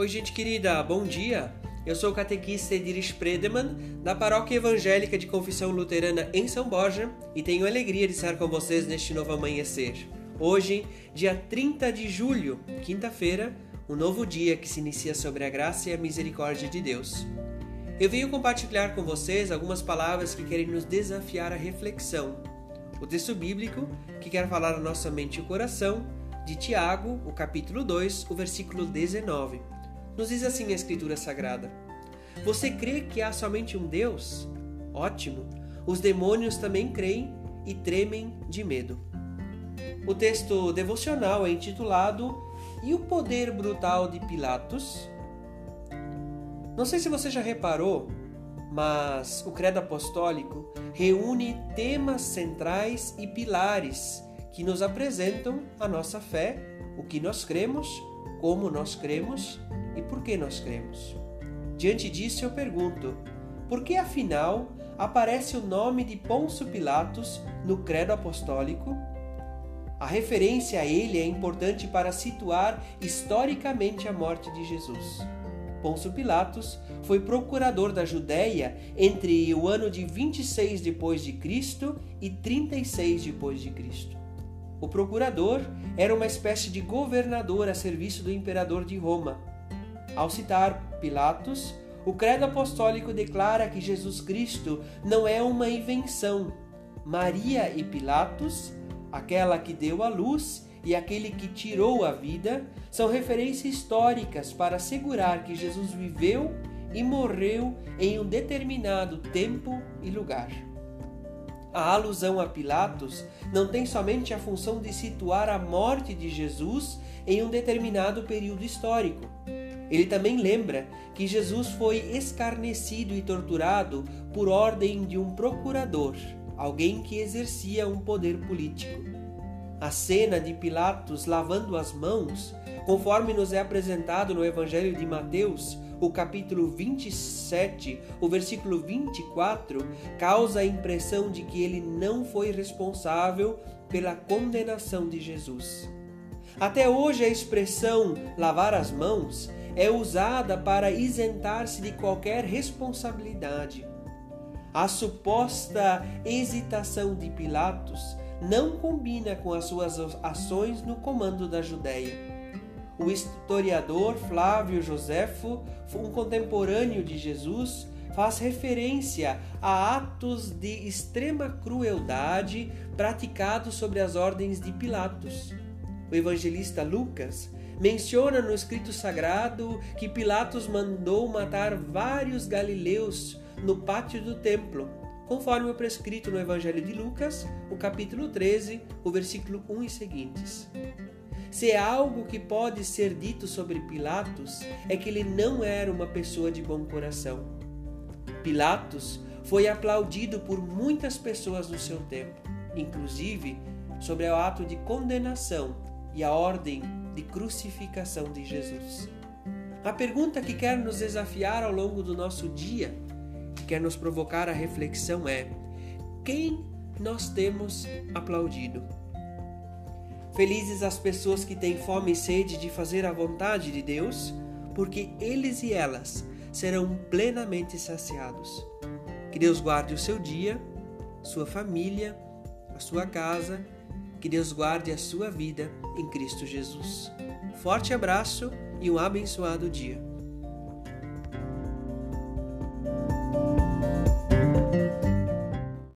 Oi, gente querida, bom dia! Eu sou o catequista Ediris Predeman, da Paróquia Evangélica de Confissão Luterana em São Borja, e tenho alegria de estar com vocês neste novo amanhecer. Hoje, dia 30 de julho, quinta-feira, um novo dia que se inicia sobre a graça e a misericórdia de Deus. Eu venho compartilhar com vocês algumas palavras que querem nos desafiar à reflexão. O texto bíblico, que quer falar a nossa mente e o coração, de Tiago, o capítulo 2, o versículo 19. Nos diz assim a Escritura Sagrada: Você crê que há somente um Deus? Ótimo! Os demônios também creem e tremem de medo. O texto devocional é intitulado E o Poder Brutal de Pilatos? Não sei se você já reparou, mas o Credo Apostólico reúne temas centrais e pilares que nos apresentam a nossa fé, o que nós cremos, como nós cremos e por que nós cremos. Diante disso, eu pergunto: por que afinal aparece o nome de Pôncio Pilatos no Credo Apostólico? A referência a ele é importante para situar historicamente a morte de Jesus. Pôncio Pilatos foi procurador da Judéia entre o ano de 26 depois de Cristo e 36 depois de Cristo. O procurador era uma espécie de governador a serviço do imperador de Roma. Ao citar Pilatos, o credo apostólico declara que Jesus Cristo não é uma invenção. Maria e Pilatos, aquela que deu a luz e aquele que tirou a vida, são referências históricas para assegurar que Jesus viveu e morreu em um determinado tempo e lugar. A alusão a Pilatos não tem somente a função de situar a morte de Jesus em um determinado período histórico. Ele também lembra que Jesus foi escarnecido e torturado por ordem de um procurador, alguém que exercia um poder político. A cena de Pilatos lavando as mãos, conforme nos é apresentado no Evangelho de Mateus, o capítulo 27, o versículo 24, causa a impressão de que ele não foi responsável pela condenação de Jesus. Até hoje, a expressão lavar as mãos é usada para isentar-se de qualquer responsabilidade. A suposta hesitação de Pilatos não combina com as suas ações no comando da Judéia. O historiador Flávio Josefo, um contemporâneo de Jesus, faz referência a atos de extrema crueldade praticados sobre as ordens de Pilatos. O evangelista Lucas menciona no escrito sagrado que Pilatos mandou matar vários galileus no pátio do templo, conforme o prescrito no Evangelho de Lucas, o capítulo 13, o versículo 1 e seguintes. Se é algo que pode ser dito sobre Pilatos, é que ele não era uma pessoa de bom coração. Pilatos foi aplaudido por muitas pessoas no seu tempo, inclusive sobre o ato de condenação e a ordem de crucificação de Jesus. A pergunta que quer nos desafiar ao longo do nosso dia, que quer nos provocar a reflexão é: quem nós temos aplaudido? Felizes as pessoas que têm fome e sede de fazer a vontade de Deus, porque eles e elas serão plenamente saciados. Que Deus guarde o seu dia, sua família, a sua casa, que Deus guarde a sua vida em Cristo Jesus. Forte abraço e um abençoado dia.